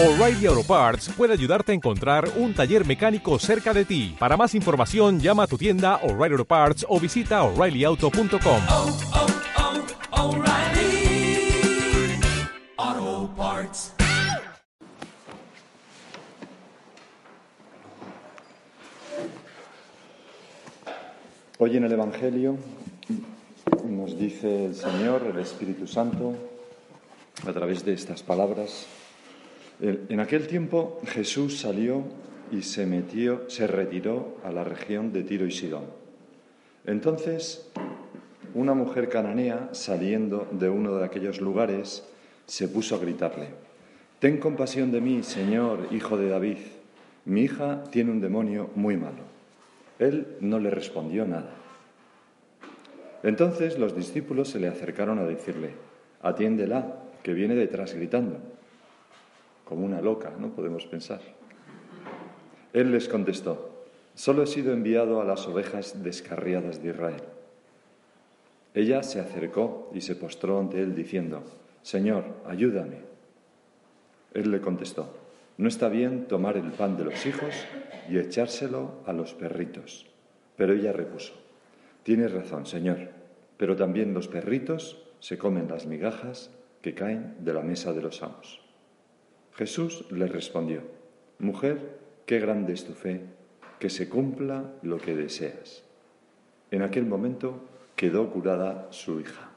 O'Reilly Auto Parts puede ayudarte a encontrar un taller mecánico cerca de ti. Para más información, llama a tu tienda O'Reilly Auto Parts o visita oreillyauto.com. oh, oh, O'Reilly Auto Parts. Hoy en el Evangelio nos dice el Señor, el Espíritu Santo, a través de estas palabras, en aquel tiempo Jesús salió y se metió, se retiró a la región de Tiro y Sidón. Entonces, una mujer cananea, saliendo de uno de aquellos lugares, se puso a gritarle, Ten compasión de mí, Señor, hijo de David. Mi hija tiene un demonio muy malo. Él no le respondió nada. Entonces los discípulos se le acercaron a decirle, atiéndela, que viene detrás gritando, como una loca, ¿no? Podemos pensar. Él les contestó, solo he sido enviado a las ovejas descarriadas de Israel. Ella se acercó y se postró ante él diciendo, Señor, ayúdame. Él le contestó, no está bien tomar el pan de los hijos y echárselo a los perritos. Pero ella repuso, tienes razón, Señor, pero también los perritos se comen las migajas que caen de la mesa de los amos. Jesús le respondió, mujer, qué grande es tu fe, que se cumpla lo que deseas. En aquel momento quedó curada su hija.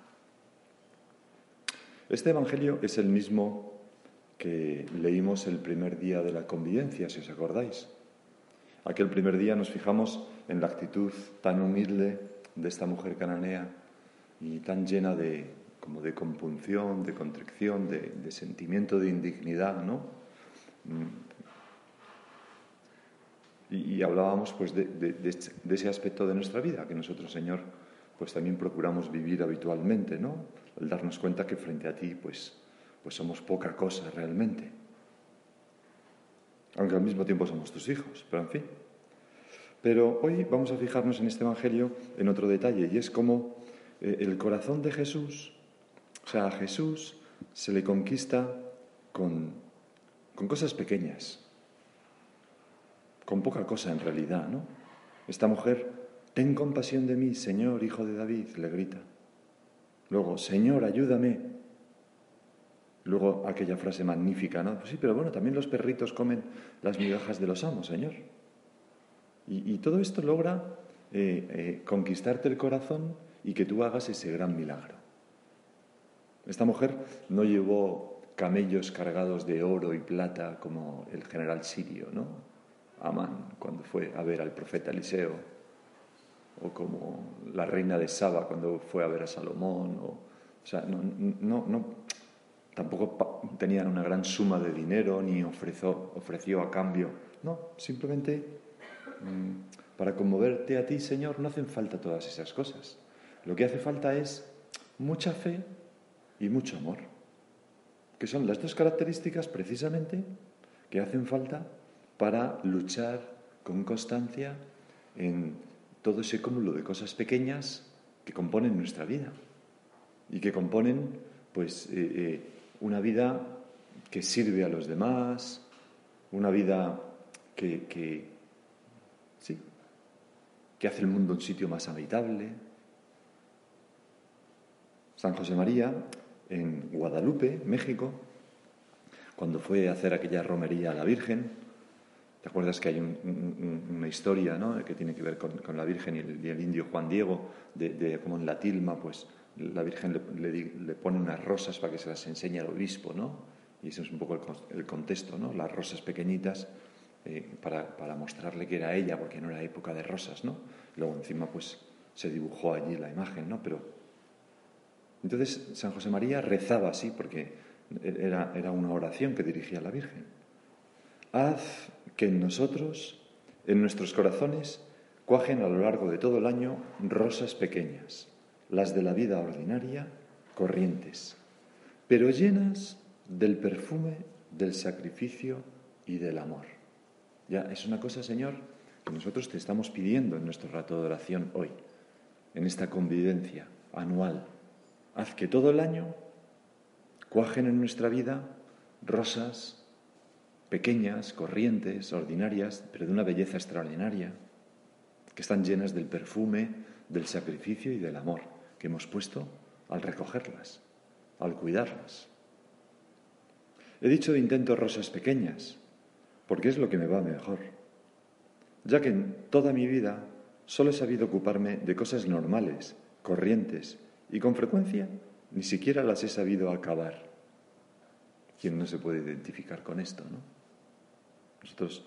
Este Evangelio es el mismo que leímos el primer día de la convivencia, si os acordáis. Aquel primer día nos fijamos en la actitud tan humilde de esta mujer cananea y tan llena de, como de compunción, de contrición, de, sentimiento de indignidad, ¿no? Y, y hablábamos pues de, de- ese aspecto de nuestra vida que nosotros, Señor, pues también procuramos vivir habitualmente, ¿no? El darnos cuenta que frente a ti, pues, pues somos poca cosa realmente. Aunque al mismo tiempo somos tus hijos, pero en fin. Pero hoy vamos a fijarnos en este Evangelio en otro detalle, y es como eh, el corazón de Jesús, o sea, a Jesús se le conquista con, con cosas pequeñas, con poca cosa en realidad, ¿no? Esta mujer, ten compasión de mí, Señor, hijo de David, le grita. Luego, Señor, ayúdame. Luego aquella frase magnífica, ¿no? Pues sí, pero bueno, también los perritos comen las migajas de los amos, Señor. Y, todo esto logra eh, eh, conquistarte el corazón y que tú hagas ese gran milagro. Esta mujer no llevó camellos cargados de oro y plata como el general sirio, ¿no? Amán, cuando fue a ver al profeta Eliseo, o como la reina de Saba cuando fue a ver a Salomón, o, sea, no, no, tampoco tenían una gran suma de dinero ni ofreció, ofreció a cambio, no, simplemente mm, para conmoverte a ti, Señor, no hacen falta todas esas cosas. Lo que hace falta es mucha fe y mucho amor, que son las dos características precisamente que hacen falta para luchar con constancia en todo ese cúmulo de cosas pequeñas que componen nuestra vida y que componen pues eh, eh, una vida que sirve a los demás, una vida que, que sí, que hace el mundo un sitio más habitable. San José María en Guadalupe, México, cuando fue a hacer aquella romería a la Virgen, ¿te acuerdas que hay un- un- una historia ¿no? que tiene que ver con, la Virgen y el, indio Juan Diego, de, de cómo en la tilma pues, la Virgen le, pone unas rosas para que se las enseñe al obispo, ¿no? Y ese es un poco el contexto, ¿no? Las rosas pequeñitas eh, para, para mostrarle que era ella, porque no era época de rosas, ¿no? Luego encima pues se dibujó allí la imagen, ¿no? Pero entonces San José María rezaba así, porque era, era una oración que dirigía a la Virgen. Haz que en nosotros, en nuestros corazones, cuajen a lo largo de todo el año rosas pequeñas, las de la vida ordinaria, corrientes, pero llenas del perfume del sacrificio y del amor. Ya es una cosa, Señor, que nosotros te estamos pidiendo en nuestro rato de oración hoy, en esta convivencia anual. Haz que todo el año cuajen en nuestra vida rosas pequeñas, corrientes, ordinarias, pero de una belleza extraordinaria, que están llenas del perfume, del sacrificio y del amor que hemos puesto al recogerlas, al cuidarlas. He dicho de intento rosas pequeñas, porque es lo que me va mejor, ya que en toda mi vida solo he sabido ocuparme de cosas normales, corrientes, y con frecuencia ni siquiera las he sabido acabar. ¿Quién no se puede identificar con esto, no? Nosotros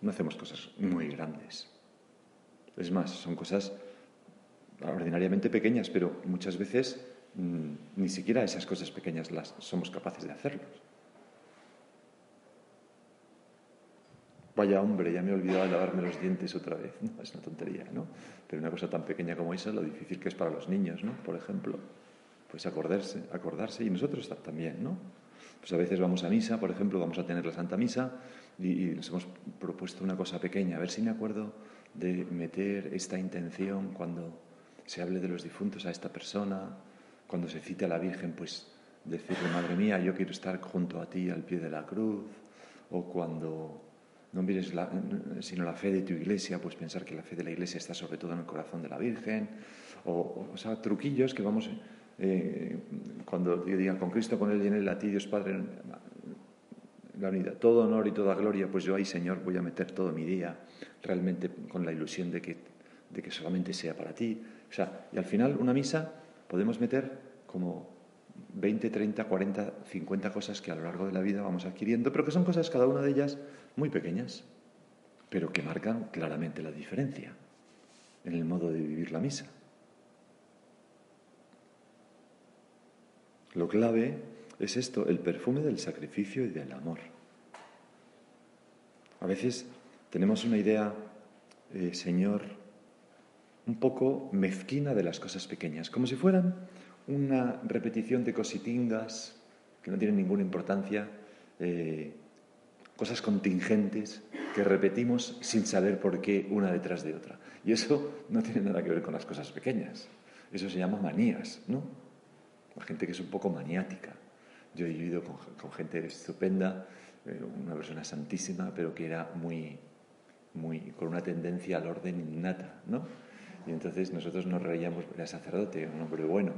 no hacemos cosas muy grandes. Es más, son cosas ordinariamente pequeñas, pero muchas veces mm, ni siquiera esas cosas pequeñas las somos capaces de hacerlos. Vaya hombre, ya me he olvidado de lavarme los dientes otra vez. es una tontería, ¿no? Pero una cosa tan pequeña como esa, lo difícil que es para los niños, ¿no? Por ejemplo, pues acordarse, acordarse y nosotros también, ¿no? Pues a veces vamos a misa, por ejemplo, vamos a tener la Santa Misa y, nos hemos propuesto una cosa pequeña, a ver si me acuerdo de meter esta intención cuando se hable de los difuntos a esta persona, cuando se cite a la Virgen, pues decirle, Madre mía, yo quiero estar junto a ti al pie de la cruz, o cuando no mires la, sino la fe de tu iglesia, pues pensar que la fe de la iglesia está sobre todo en el corazón de la Virgen, o, o sea, truquillos que vamos, eh, cuando yo diga con Cristo, con Él y en Él, a ti Dios Padre, la unidad, todo honor y toda gloria, pues yo ahí, Señor, voy a meter todo mi día realmente con la ilusión de que, de que solamente sea para ti. O sea, y al final una misa podemos meter como 20, 30, 40, 50 cosas que a lo largo de la vida vamos adquiriendo, pero que son cosas, cada una de ellas, muy pequeñas, pero que marcan claramente la diferencia en el modo de vivir la misa. Lo clave es esto, el perfume del sacrificio y del amor. A veces tenemos una idea, eh, Señor, un poco mezquina de las cosas pequeñas, como si fueran una repetición de cositingas que no tienen ninguna importancia, eh, cosas contingentes que repetimos sin saber por qué una detrás de otra. Y eso no tiene nada que ver con las cosas pequeñas. Eso se llama manías, ¿no? La gente que es un poco maniática. Yo he vivido con, gente estupenda, eh, una persona santísima, pero que era muy, muy, con una tendencia al orden innata, ¿no? Y entonces nosotros nos reíamos, era sacerdote, un hombre bueno,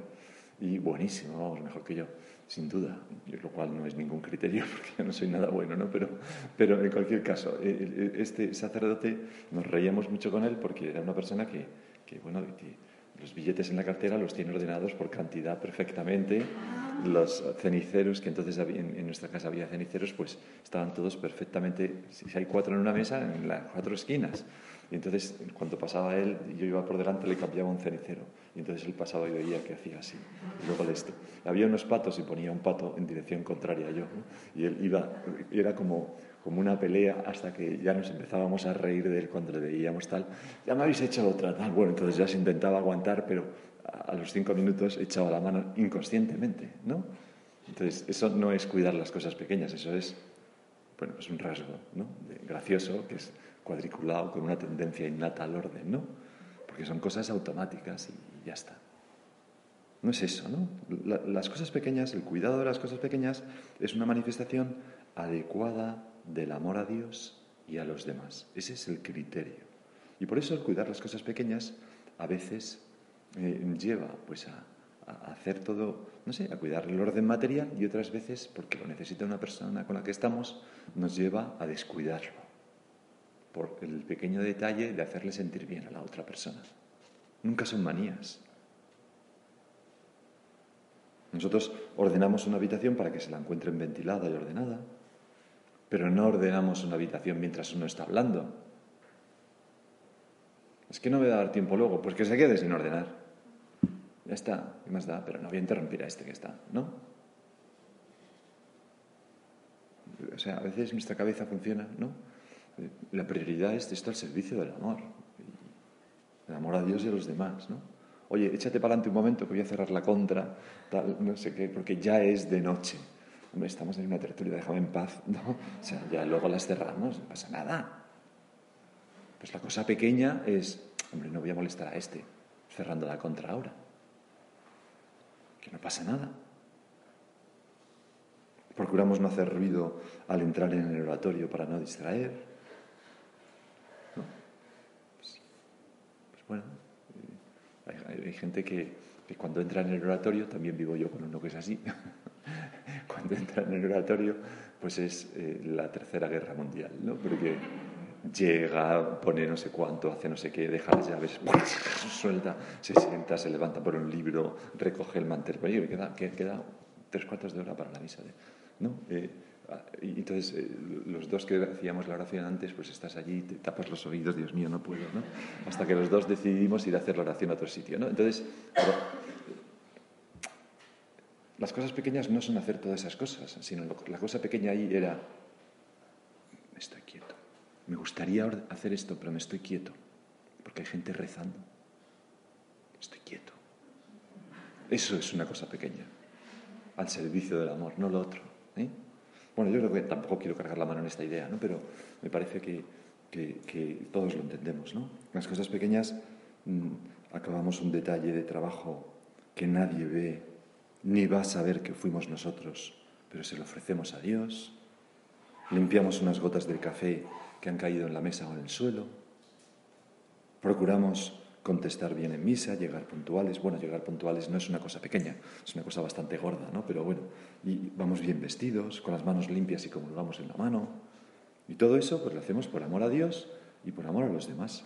y buenísimo, vamos, mejor que yo, sin duda, lo cual no es ningún criterio porque yo no soy nada bueno, ¿no? Pero, pero en cualquier caso, e, e, e, este sacerdote nos reíamos mucho con él porque era una persona que, que bueno, los billetes en la cartera los tiene ordenados por cantidad perfectamente. Los ceniceros, que entonces en, nuestra casa había ceniceros, pues estaban todos perfectamente, si hay cuatro en una mesa, en las cuatro esquinas. Y entonces, cuando pasaba él, yo iba por delante, le cambiaba un cenicero. Y entonces él pasaba y veía que hacía así. Y luego le esto. Había unos patos y ponía un pato en dirección contraria a yo. Y él iba, y era como, como una pelea hasta que ya nos empezábamos a reír de él cuando le veíamos tal. Ya me habéis hecho otra tal. Bueno, entonces ya se intentaba aguantar, pero a los cinco minutos echaba la mano inconscientemente, ¿no? Entonces, eso no es cuidar las cosas pequeñas, eso es, bueno, es un rasgo, ¿no? gracioso, que es cuadriculado con una tendencia innata al orden, ¿no? Porque son cosas automáticas ya está. No es eso, ¿no? las cosas pequeñas, el cuidado de las cosas pequeñas es una manifestación adecuada del amor a Dios y a los demás. Ese es el criterio. Y por eso el cuidar las cosas pequeñas a veces eh, lleva pues a, a, hacer todo, no sé, a cuidar el orden material y otras veces, porque lo necesita una persona con la que estamos, nos lleva a descuidarlo por el pequeño detalle de hacerle sentir bien a la otra persona. Nunca son manías. Nosotros ordenamos una habitación para que se la encuentren ventilada y ordenada, pero no ordenamos una habitación mientras uno está hablando. Es que no me va a dar tiempo luego, pues que se quede sin ordenar. Ya está, ¿qué más da? Pero no voy a interrumpir a este que está, ¿no? O sea, a veces nuestra cabeza funciona, ¿no? La prioridad es esto al servicio del amor. El amor a Dios y a los demás, ¿no? Oye, échate para adelante un momento que voy a cerrar la contra, tal, no sé qué, porque ya es de noche. Hombre, estamos en una tertulia, déjame en paz, ¿no? O sea, ya luego las cerramos, no pasa nada. Pues la cosa pequeña es, hombre, no voy a molestar a este, cerrando la contra ahora. Que no pasa nada. Procuramos no hacer ruido al entrar en el oratorio para no distraer. ¿no? Pues, pues bueno, eh, hay, hay gente que, cuando entra en el oratorio, también vivo yo con uno que es así, cuando entra en el oratorio, pues es eh, la tercera guerra mundial, ¿no? Porque llega, pone no sé cuánto, hace no sé qué, deja las llaves, suelta, se sienta, se levanta por un libro, recoge el mantel, y queda, queda tres cuartos de hora para la misa, ¿no? Eh, y entonces eh, los dos que hacíamos la oración antes, pues estás allí, te tapas los oídos, Dios mío, no puedo, ¿no? Hasta que los dos decidimos ir a hacer la oración a otro sitio, ¿no? Entonces, pero, las cosas pequeñas no son hacer todas esas cosas, sino la cosa pequeña ahí era, estoy quieto. Me gustaría hacer esto, pero me estoy quieto, porque hay gente rezando. Estoy quieto. Eso es una cosa pequeña, al servicio del amor, no lo otro. ¿eh? Bueno, yo creo que tampoco quiero cargar la mano en esta idea, ¿no? pero me parece que, que, todos lo entendemos. ¿no? Las cosas pequeñas mmm, acabamos un detalle de trabajo que nadie ve, ni va a saber que fuimos nosotros, pero se lo ofrecemos a Dios. Limpiamos unas gotas del café que han caído en la mesa o en el suelo. Procuramos contestar bien en misa, llegar puntuales. Bueno, llegar puntuales no es una cosa pequeña, es una cosa bastante gorda, ¿no? Pero bueno, y vamos bien vestidos, con las manos limpias y comulgamos en la mano. Y todo eso pues lo hacemos por amor a Dios y por amor a los demás.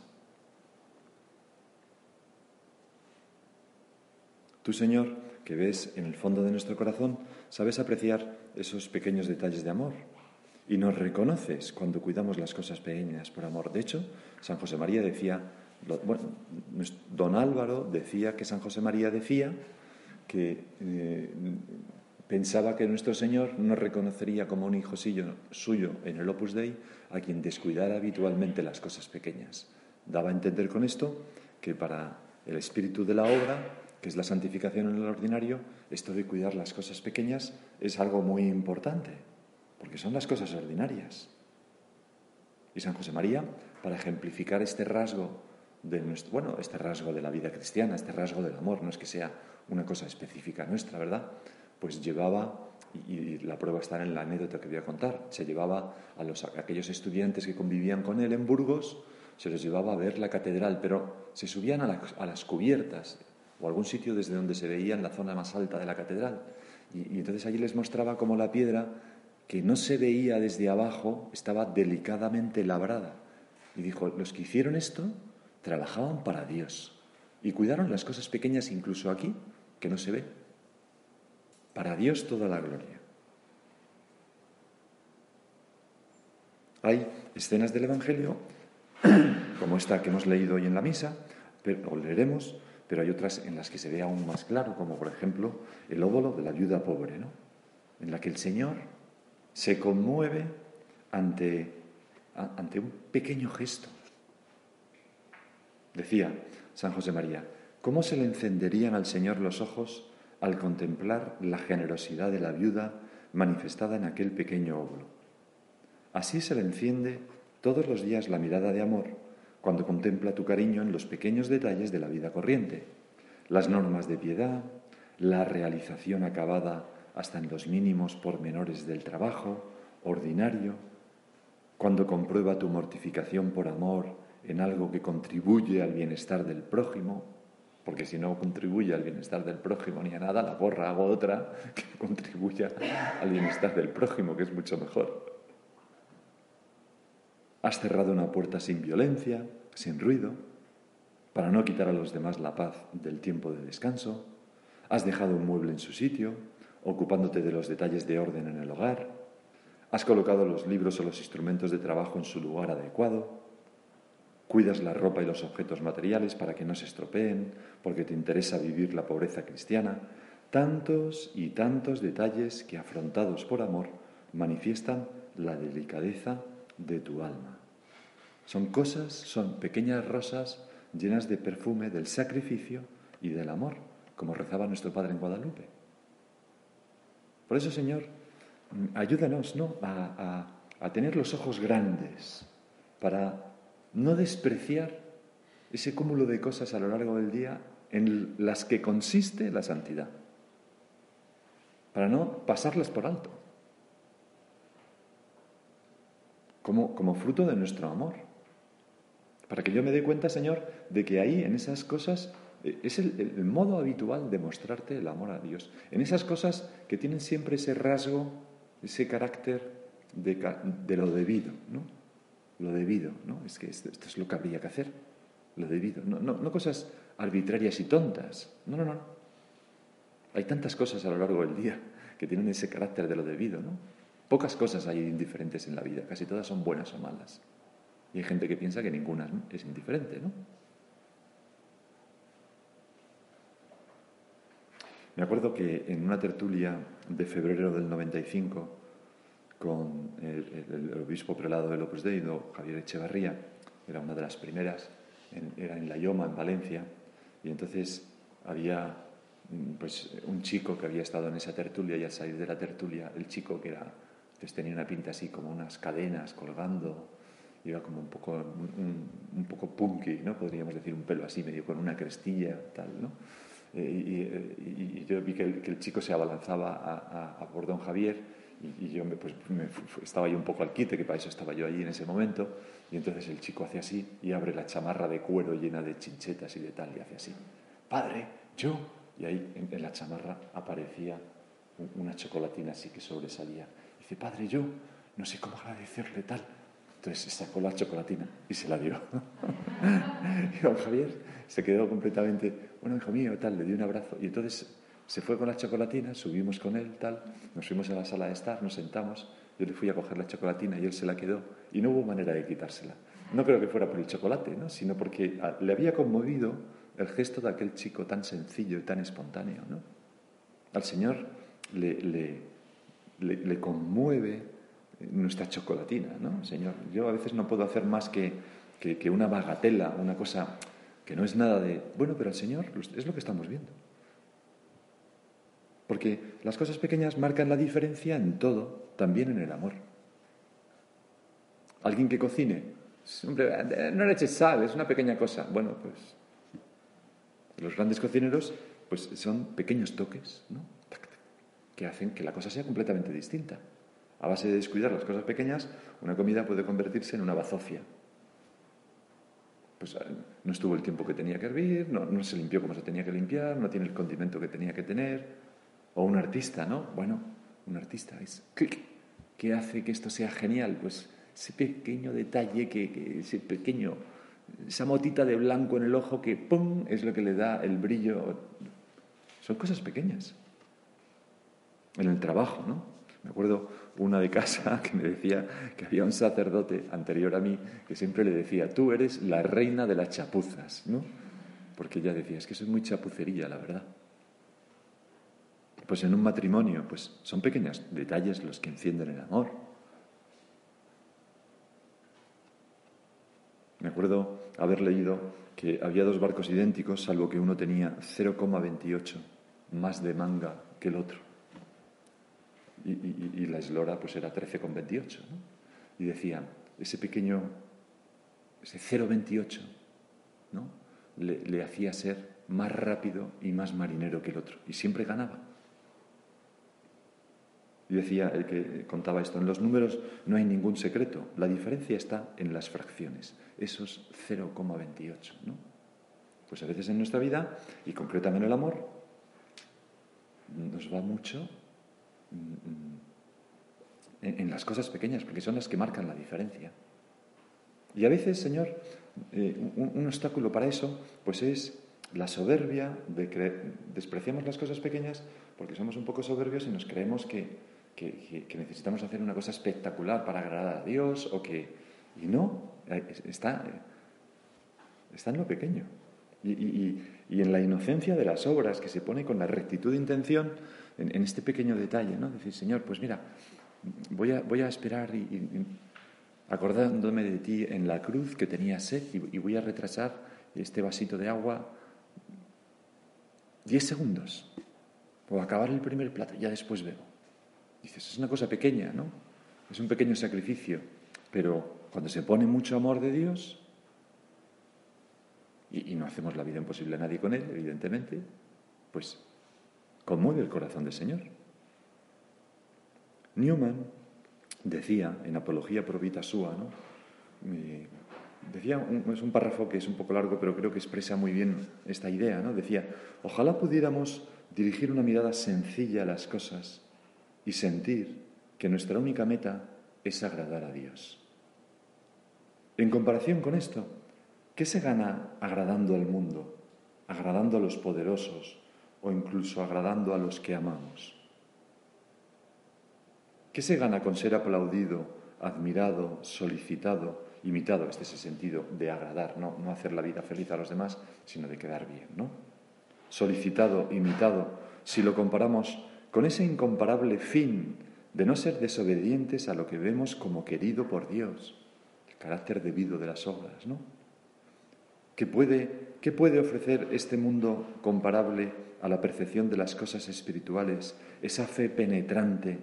Tú, Señor, que ves en el fondo de nuestro corazón, sabes apreciar esos pequeños detalles de amor y nos reconoces cuando cuidamos las cosas pequeñas por amor. De hecho, San José María decía, bueno, don Álvaro decía que San José María decía que eh, pensaba que nuestro Señor no reconocería como un hijo suyo en el Opus Dei a quien descuidara habitualmente las cosas pequeñas. Daba a entender con esto que para el espíritu de la obra, que es la santificación en el ordinario, esto de cuidar las cosas pequeñas es algo muy importante porque son las cosas ordinarias. Y San José María, para ejemplificar este rasgo de nuestro, bueno, este rasgo de la vida cristiana, este rasgo del amor, no es que sea una cosa específica nuestra, ¿verdad? Pues llevaba, y, la prueba está en la anécdota que voy a contar, se llevaba a, los, aquellos estudiantes que convivían con él en Burgos, se los llevaba a ver la catedral, pero se subían a, la, a las cubiertas o algún sitio desde donde se veía en la zona más alta de la catedral. Y entonces allí les mostraba cómo la piedra que no se veía desde abajo estaba delicadamente labrada. Y dijo, los que hicieron esto trabajaban para Dios y cuidaron las cosas pequeñas incluso aquí, que no se ve. Para Dios toda la gloria. Hay escenas del Evangelio, como esta que hemos leído hoy en la misa, pero, o leeremos, pero hay otras en las que se ve aún más claro, como por ejemplo el óvulo de la viuda pobre, ¿no? en la que el Señor se conmueve ante, ante un pequeño gesto. Decía San José María, ¿cómo se le encenderían al Señor los ojos al contemplar la generosidad de la viuda manifestada en aquel pequeño óvulo? Así se le enciende todos los días la mirada de amor cuando contempla tu cariño en los pequeños detalles de la vida corriente, las normas de piedad, la realización acabada hasta en los mínimos pormenores del trabajo ordinario, cuando comprueba tu mortificación por amor en algo que contribuye al bienestar del prójimo, porque si no contribuye al bienestar del prójimo ni a nada, la borra, hago otra que contribuya al bienestar del prójimo, que es mucho mejor. Has cerrado una puerta sin violencia, sin ruido, para no quitar a los demás la paz del tiempo de descanso. Has dejado un mueble en su sitio, ocupándote de los detalles de orden en el hogar. Has colocado los libros o los instrumentos de trabajo en su lugar adecuado. Cuidas la ropa y los objetos materiales para que no se estropeen, porque te interesa vivir la pobreza cristiana. Tantos y tantos detalles que, afrontados por amor, manifiestan la delicadeza de tu alma. Son cosas, son pequeñas rosas llenas de perfume del sacrificio y del amor, como rezaba nuestro Padre en Guadalupe. Por eso, Señor, ayúdanos ¿no? a, a tener los ojos grandes para no despreciar ese cúmulo de cosas a lo largo del día en las que consiste la santidad, para no pasarlas por alto, como, fruto de nuestro amor. Para que yo me dé cuenta, Señor, de que ahí, en esas cosas, eh, es el, modo habitual de mostrarte el amor a Dios. En esas cosas que tienen siempre ese rasgo, ese carácter de, de lo debido, ¿no? Lo debido, ¿no? Es que esto, es lo que habría que hacer, lo debido. No, no, no cosas arbitrarias y tontas. No, no, no. Hay tantas cosas a lo largo del día que tienen ese carácter de lo debido, ¿no? Pocas cosas hay indiferentes en la vida, casi todas son buenas o malas. Y hay gente que piensa que ninguna es indiferente, ¿no? Me acuerdo que en una tertulia de febrero del 95 con el, el- el obispo prelado del Opus Dei, Javier Echevarría, era una de las primeras, en- era en La Yoma, en Valencia, y entonces había mm, pues, un chico que había estado en esa tertulia y al salir de la tertulia, el chico que era, pues tenía una pinta así como unas cadenas colgando, iba como un poco, un, un- poco punky, ¿no? Podríamos decir, un pelo así, medio con una crestilla, tal, ¿no? Eh, y, y- y yo vi que el, que el chico se abalanzaba a, a- a Javier y, y yo me, pues, me estaba yo un poco al quite, que para eso estaba yo allí en ese momento, y entonces el chico hace así y abre la chamarra de cuero llena de chinchetas y de tal, y hace así, padre, yo, y ahí en, en la chamarra aparecía un- una chocolatina así que sobresalía. Dice, padre, yo no sé cómo agradecerle tal. Entonces sacó la chocolatina y se la dio. y don Javier se quedó completamente, bueno, hijo mío, tal, le dio un abrazo. Y entonces se fue con la chocolatina, subimos con él, tal, nos fuimos a la sala de estar, nos sentamos, yo le fui a coger la chocolatina y él se la quedó y no hubo manera de quitársela. No creo que fuera por el chocolate, ¿no? sino porque ah, le había conmovido el gesto de aquel chico tan sencillo y tan espontáneo. ¿no? Al Señor le, le, le, conmueve nuestra chocolatina, ¿no? Señor, yo a veces no puedo hacer más que, que, que una bagatela, una cosa que no es nada de... Bueno, pero al Señor es lo que estamos viendo. Porque las cosas pequeñas marcan la diferencia en todo, también en el amor. Alguien que cocine, hombre, no le eches sal, es una pequeña cosa. Bueno, pues los grandes cocineros pues son pequeños toques, ¿no? Que hacen que la cosa sea completamente distinta. A base de descuidar las cosas pequeñas, una comida puede convertirse en una bazofia. Pues eh, no estuvo el tiempo que tenía que hervir, no se limpió como se tenía que limpiar, no tiene el condimento que tenía que tener. O un artista, ¿no? Bueno, un artista es. ¿Qué hace que esto sea genial? Pues ese pequeño detalle, que, que ese pequeño, esa motita de blanco en el ojo que ¡pum! es lo que le da el brillo. Son cosas pequeñas. En el trabajo, ¿no? Me acuerdo una de casa que me decía que había un sacerdote anterior a mí que siempre le decía, tú eres la reina de las chapuzas, ¿no? Porque ella decía, es que soy muy chapucerilla, la verdad. Pues en un matrimonio, pues son pequeños detalles los que encienden el amor. Me acuerdo haber leído que había dos barcos idénticos, salvo que uno tenía 0,28 más de manga que el otro. Y, la eslora pues era 13,28. ¿no? Y decían, ese pequeño, ese 0,28, ¿no? le, le hacía ser más rápido y más marinero que el otro. Y siempre ganaba. Y decía el que contaba esto, en los números no hay ningún secreto, la diferencia está en las fracciones, esos 0,28. ¿no? Pues a veces en nuestra vida, y concretamente en el amor, nos va mucho mm, en, en las cosas pequeñas, porque son las que marcan la diferencia. Y a veces, Señor, eh, un, obstáculo para eso, pues es la soberbia de cre- despreciamos las cosas pequeñas porque somos un poco soberbios y nos creemos que, que- que- que necesitamos hacer una cosa espectacular para agradar a Dios o que y no eh, está está en lo pequeño y, y- y- en la inocencia de las obras que se pone con la rectitud de intención en, en este pequeño detalle, ¿no? Decir, Señor, pues mira, voy a, voy a esperar y, y- acordándome de ti en la cruz que tenía sed y, y voy a retrasar este vasito de agua 10 segundos o acabar el primer plato ya después bebo. Dices, es una cosa pequeña, ¿no? Es un pequeño sacrificio, pero cuando se pone mucho amor de Dios, y, no hacemos la vida imposible a nadie con Él, evidentemente, pues conmueve el corazón del Señor. Newman decía en Apología Pro Vita Sua, ¿no? Decía, es un párrafo que es un poco largo, pero creo que expresa muy bien esta idea, ¿no? Decía, ojalá pudiéramos dirigir una mirada sencilla a las cosas y sentir que nuestra única meta es agradar a Dios. En comparación con esto, ¿qué se gana agradando al mundo, agradando a los poderosos o incluso agradando a los que amamos? ¿Qué se gana con ser aplaudido, admirado, solicitado, imitado? Este es el sentido de agradar, no, no hacer la vida feliz a los demás, sino de quedar bien, ¿no? Solicitado, imitado, si lo comparamos con ese incomparable fin de no ser desobedientes a lo que vemos como querido por Dios, el carácter debido de las obras, ¿no? ¿Qué puede, ¿Qué puede ofrecer este mundo comparable a la percepción de las cosas espirituales, esa fe penetrante,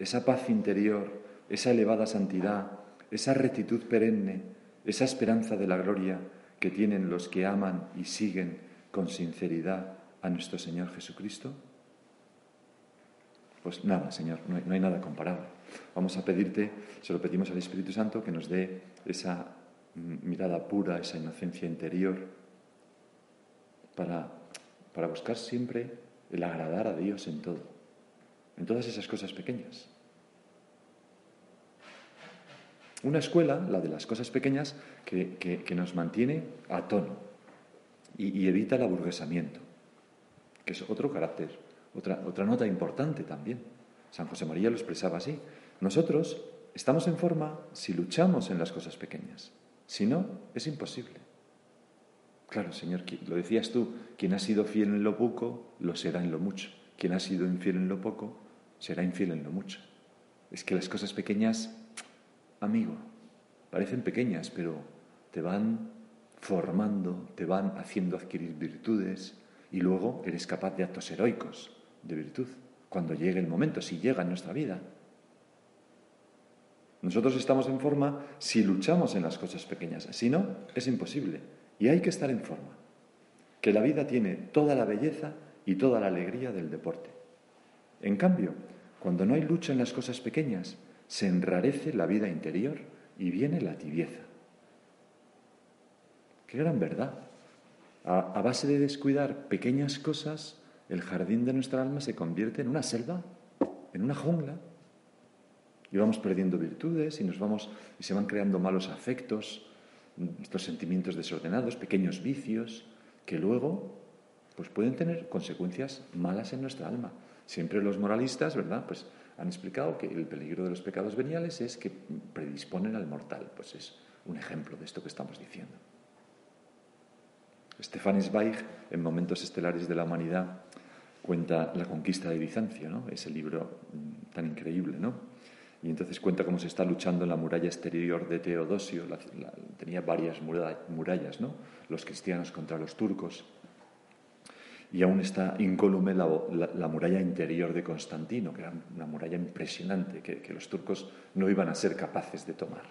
esa paz interior, esa elevada santidad, esa rectitud perenne, esa esperanza de la gloria que tienen los que aman y siguen con sinceridad a nuestro Señor Jesucristo? Pues nada, Señor, no hay, nada comparable. Vamos a pedirte, se lo pedimos al Espíritu Santo, que nos dé esa mm, mirada pura, esa inocencia interior, para, para buscar siempre el agradar a Dios en todo, en todas esas cosas pequeñas. Una escuela, la de las cosas pequeñas, que, que- que nos mantiene a tono y, y evita el aburguesamiento, que es otro carácter, otra, nota importante también. San José María lo expresaba así. Nosotros estamos en forma si luchamos en las cosas pequeñas. Si no, es imposible. Claro, Señor, lo decías tú, quien ha sido fiel en lo poco, lo será en lo mucho. Quien ha sido infiel en lo poco, será infiel en lo mucho. Es que las cosas pequeñas, amigo, parecen pequeñas, pero te van formando, te van haciendo adquirir virtudes y luego eres capaz de actos heroicos de virtud cuando llegue el momento, si llega en nuestra vida. Nosotros estamos en forma si luchamos en las cosas pequeñas, si no, es imposible. Y hay que estar en forma. Que la vida tiene toda la belleza y toda la alegría del deporte. En cambio, cuando no hay lucha en las cosas pequeñas, se enrarece la vida interior y viene la tibieza. Qué gran verdad. A, a base de descuidar pequeñas cosas, el jardín de nuestra alma se convierte en una selva, en una jungla. Y vamos perdiendo virtudes y nos vamos y se van creando malos afectos, estos sentimientos desordenados, pequeños vicios que luego pues pueden tener consecuencias malas en nuestra alma. Siempre los moralistas, ¿verdad? Pues han explicado que el peligro de los pecados veniales es que predisponen al mortal. Pues es un ejemplo de esto que estamos diciendo. Stefan Zweig, en Momentos Estelares de la Humanidad, cuenta la conquista de Bizancio, ¿no? Ese libro mm, tan increíble, ¿no? Y entonces cuenta cómo se está luchando en la muralla exterior de Teodosio. La- la- tenía varias mura- murallas, ¿no? Los cristianos contra los turcos. Y aún está incólume la, la- la muralla interior de Constantino, que era una muralla impresionante que los turcos no iban a ser capaces de tomar.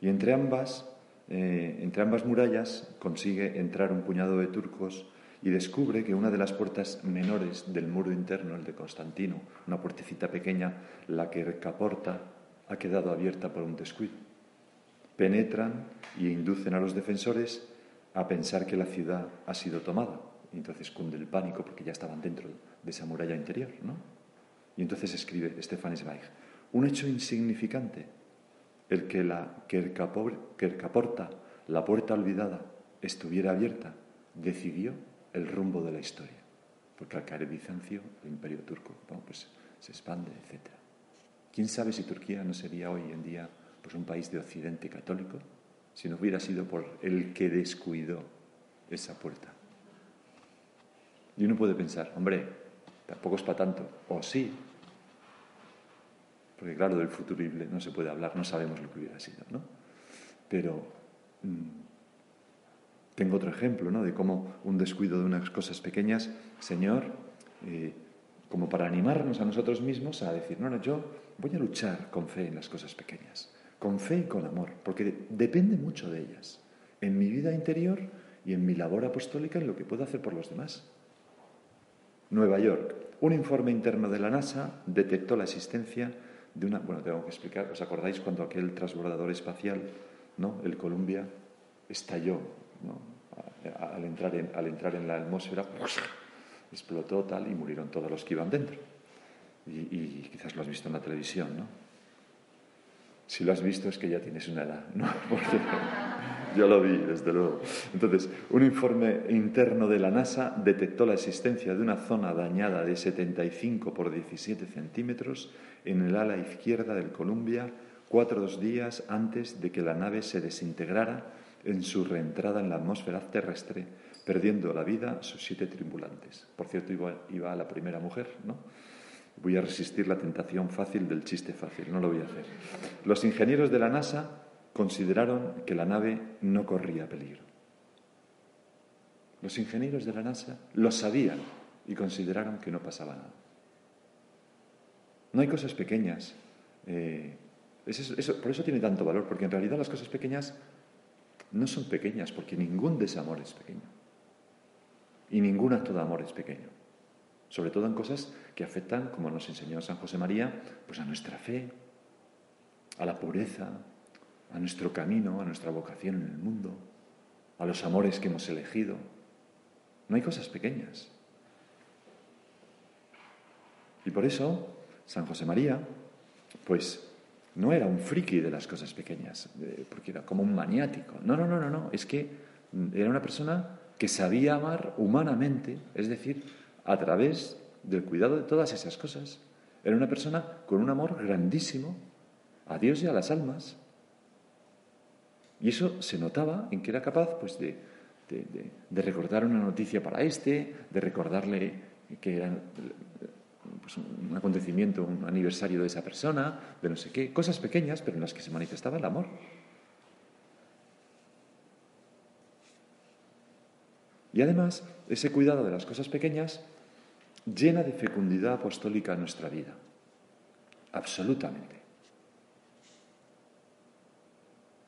Y entre ambas, eh, entre ambas murallas consigue entrar un puñado de turcos y descubre que una de las puertas menores del muro interno, el de Constantino, una puertecita pequeña, la que Caporta, ha quedado abierta por un descuido. Penetran y inducen a los defensores a pensar que la ciudad ha sido tomada. Y entonces cunde el pánico porque ya estaban dentro de esa muralla interior, ¿no? Y entonces escribe Stefan Zweig, un hecho insignificante, el que la Quercapor- Quercaporta, la puerta olvidada, estuviera abierta, decidió el rumbo de la historia. Porque al caer Bizancio, el imperio turco, pues se expande, etc. ¿Quién sabe si Turquía no sería hoy en día pues, un país de occidente católico si no hubiera sido por el que descuidó esa puerta? Y uno puede pensar, hombre, tampoco es para tanto. O sí, porque claro, del futurible no se puede hablar, no sabemos lo que hubiera sido, ¿no? Pero mm, tengo otro ejemplo, ¿no? De cómo un descuido de unas cosas pequeñas, Señor, eh, como para animarnos a nosotros mismos a decir, no, no, yo voy a luchar con fe en las cosas pequeñas, con fe y con amor, porque depende mucho de ellas, en mi vida interior y en mi labor apostólica, en lo que puedo hacer por los demás. Nueva York. Un informe interno de la NASA detectó la existencia de una... Bueno, tengo que explicar, ¿os acordáis cuando aquel transbordador espacial, ¿no? el Columbia, estalló ¿no? al, entrar en, al entrar en la atmósfera? explotó tal y murieron todos los que iban dentro. Y, y, quizás lo has visto en la televisión, ¿no? Si lo has visto es que ya tienes una edad, ¿no? Porque yo lo vi, desde luego. Entonces, un informe interno de la NASA detectó la existencia de una zona dañada de 75 por 17 centímetros en el ala izquierda del Columbia cuatro días antes de que la nave se desintegrara en su reentrada en la atmósfera terrestre, perdiendo la vida sus siete tripulantes. Por cierto, iba, iba la primera mujer, ¿no? Voy a resistir la tentación fácil del chiste fácil, no lo voy a hacer. Los ingenieros de la NASA consideraron que la nave no corría peligro. Los ingenieros de la NASA lo sabían y consideraron que no pasaba nada. No hay cosas pequeñas. Eh, por eso tiene tanto valor, porque en realidad las cosas pequeñas no son pequeñas, porque ningún desamor es pequeño. Y ningún acto de amor es pequeño. Sobre todo en cosas que afectan, como nos enseñó San José María, pues a nuestra fe, a la pureza, a nuestro camino, a nuestra vocación en el mundo, a los amores que hemos elegido. No hay cosas pequeñas. Y por eso San José María, pues no era un friki de las cosas pequeñas, porque era como un maniático. No, no, no, no, no. Es que era una persona que sabía amar humanamente, es decir, a través del cuidado de todas esas cosas. Era una persona con un amor grandísimo a Dios y a las almas. Y eso se notaba en que era capaz pues, de, recordar una noticia para este, de recordarle que era pues, un acontecimiento, un aniversario de esa persona, de no sé qué, cosas pequeñas, pero en las que se manifestaba el amor. Y además, ese cuidado de las cosas pequeñas llena de fecundidad apostólica nuestra vida. Absolutamente.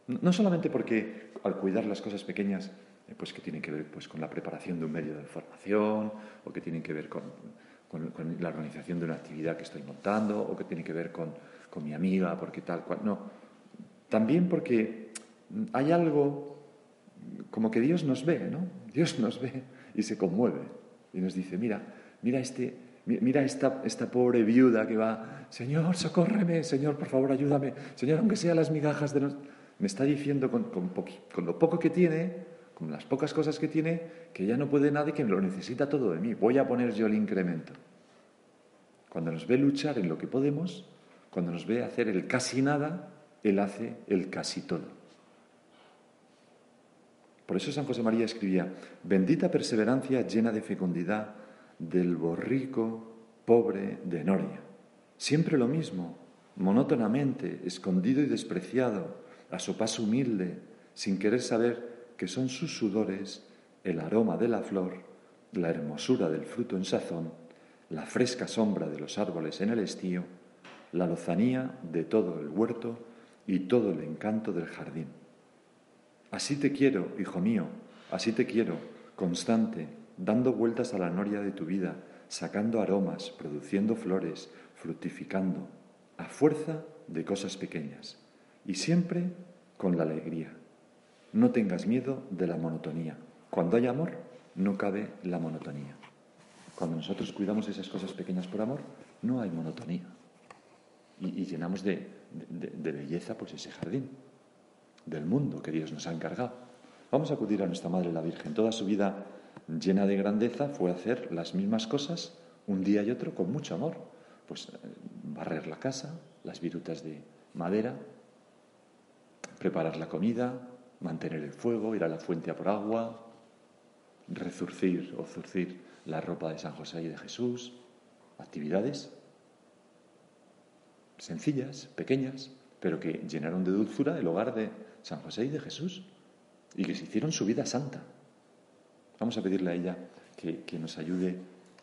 No solamente porque al cuidar las cosas pequeñas, eh, pues que tienen que ver pues, con la preparación de un medio de formación, o que tienen que ver con, la organización de una actividad que estoy montando, o que tienen que ver con, mi amiga, porque tal cual. No. También porque hay algo como que Dios nos ve, ¿no? Dios nos ve y se conmueve y nos dice, mira, mira este, mira esta, esta pobre viuda que va, Señor, socórreme, Señor, por favor, ayúdame, Señor, aunque sea las migajas de los me está diciendo con, lo poco que tiene, con las pocas cosas que tiene, que ya no puede nada y que lo necesita todo de mí. Voy a poner yo el incremento. Cuando nos ve luchar en lo que podemos, cuando nos ve hacer el casi nada, Él hace el casi todo. Por eso San José María escribía, bendita perseverancia llena de fecundidad del borrico pobre de Noria. Siempre lo mismo, monótonamente, escondido y despreciado, a su paso humilde, sin querer saber que son sus sudores el aroma de la flor, la hermosura del fruto en sazón, la fresca sombra de los árboles en el estío, la lozanía de todo el huerto y todo el encanto del jardín. Así te quiero, hijo mío, así te quiero, constante, dando vueltas a la noria de tu vida, sacando aromas, produciendo flores, fructificando, a fuerza de cosas pequeñas y siempre con la alegría. No tengas miedo de la monotonía. Cuando hay amor, no cabe la monotonía. Cuando nosotros cuidamos esas cosas pequeñas por amor, no hay monotonía. Y, llenamos de, belleza pues ese jardín del mundo que Dios nos ha encargado. Vamos a acudir a nuestra Madre la Virgen. Toda su vida llena de grandeza fue hacer las mismas cosas un día y otro con mucho amor. Pues eh, barrer la casa, las virutas de madera, preparar la comida, mantener el fuego, ir a la fuente a por agua, rezurcir o zurcir la ropa de San José y de Jesús, actividades sencillas, pequeñas, pero que llenaron de dulzura el hogar de San José y de Jesús y que se hicieron su vida santa. Vamos a pedirle a ella que, nos ayude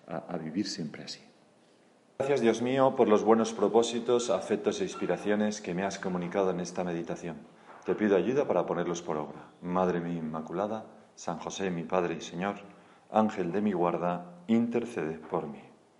a, a vivir siempre así. Gracias Dios mío por los buenos propósitos, afectos e inspiraciones que me has comunicado en esta meditación. Te pido ayuda para ponerlos por obra. Madre mía Inmaculada, San José, mi Padre y Señor, Ángel de mi guarda, intercede por mí.